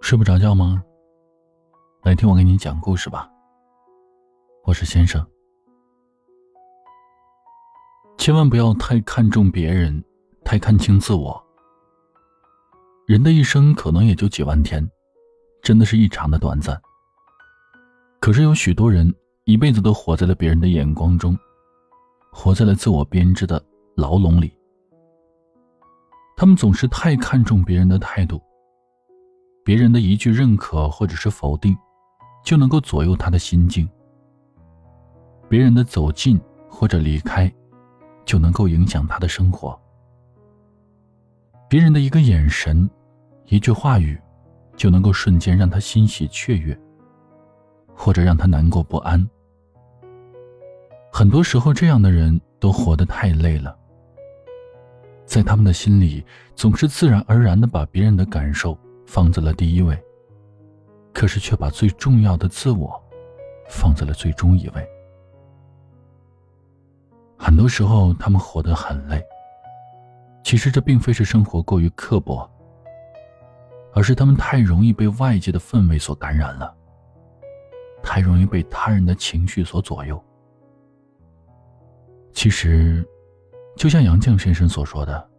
睡不着觉吗？来听我给你讲故事吧。我是先生。千万不要太看重别人，太看清自我。人的一生可能也就几万天，真的是异常的短暂。可是有许多人一辈子都活在了别人的眼光中，活在了自我编织的牢笼里。他们总是太看重别人的态度。别人的一句认可或者是否定，就能够左右他的心境；别人的走近或者离开，就能够影响他的生活；别人的一个眼神、一句话语，就能够瞬间让他欣喜雀跃，或者让他难过不安。很多时候，这样的人都活得太累了，在他们的心里，总是自然而然的把别人的感受。放在了第一位，可是却把最重要的自我放在了最终一位。很多时候，他们活得很累。其实这并非是生活过于刻薄，而是他们太容易被外界的氛围所感染了，太容易被他人的情绪所左右。其实，就像杨绛先生所说的。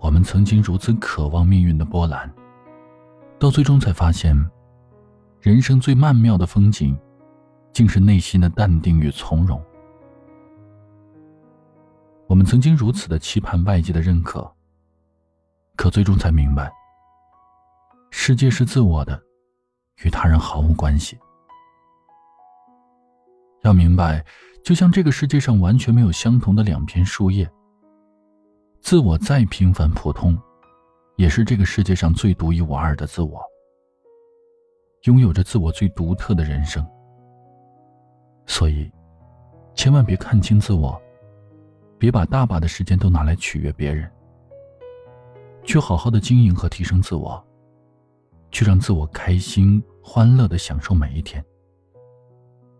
我们曾经如此渴望命运的波澜，到最终才发现，人生最曼妙的风景，竟是内心的淡定与从容。我们曾经如此的期盼外界的认可，可最终才明白，世界是自我的，与他人毫无关系。要明白，就像这个世界上完全没有相同的两片树叶。自我再平凡普通，也是这个世界上最独一无二的自我，拥有着自我最独特的人生。所以，千万别看清自我，别把大把的时间都拿来取悦别人，去好好的经营和提升自我，去让自我开心欢乐的享受每一天。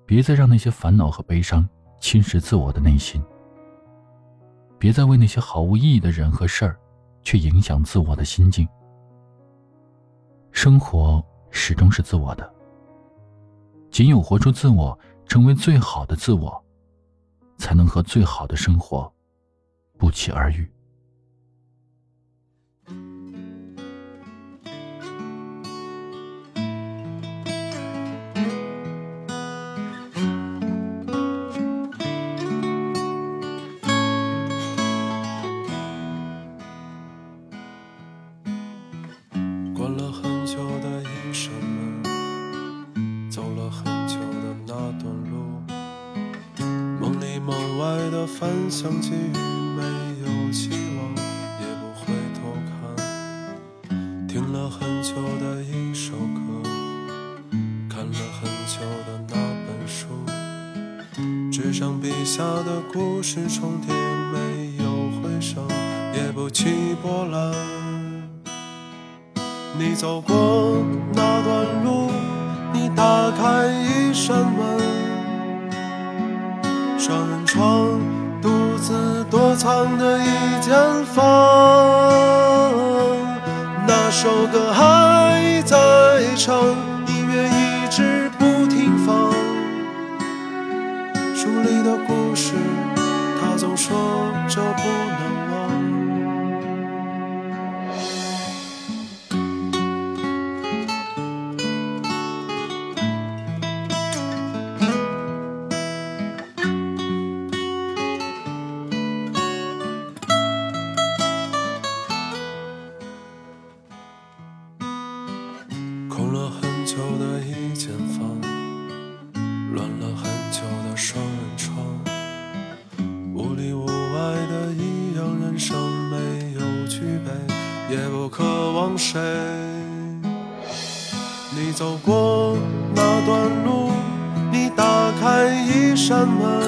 别再让那些烦恼和悲伤侵蚀自我的内心。别再为那些毫无意义的人和事儿，去影响自我的心境。生活始终是自我的，仅有活出自我，成为最好的自我，才能和最好的生活不期而遇。翻相机，没有希望，也不回头看。听了很久的一首歌，看了很久的那本书。纸上笔下的故事重叠，没有回声，也不起波澜。你走过那段路，你打开一扇门，双人床。躲藏的一间房，那首歌还在唱，音乐一直不停放。书里的故事，他总说着不久的一间房，乱了很久的双人床，屋里屋外的一样人生，没有具备，也不渴望谁。你走过那段路，你打开一扇门，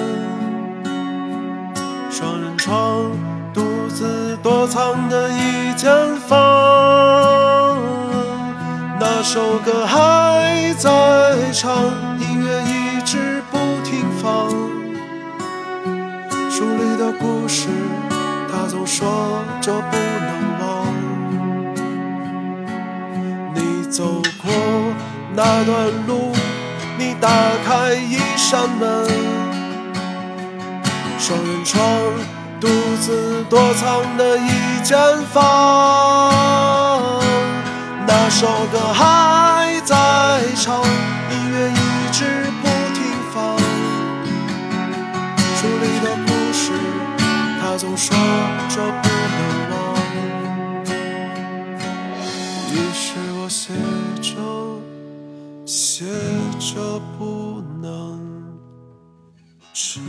双人床，独自躲藏的一间房。首歌还在唱，音乐一直不停放。书里的故事，他总说着不能忘。你走过那段路，你打开一扇门，双人床，独自躲藏的一间房。那首歌还。他总说着不能忘。于是我写着写着不能唱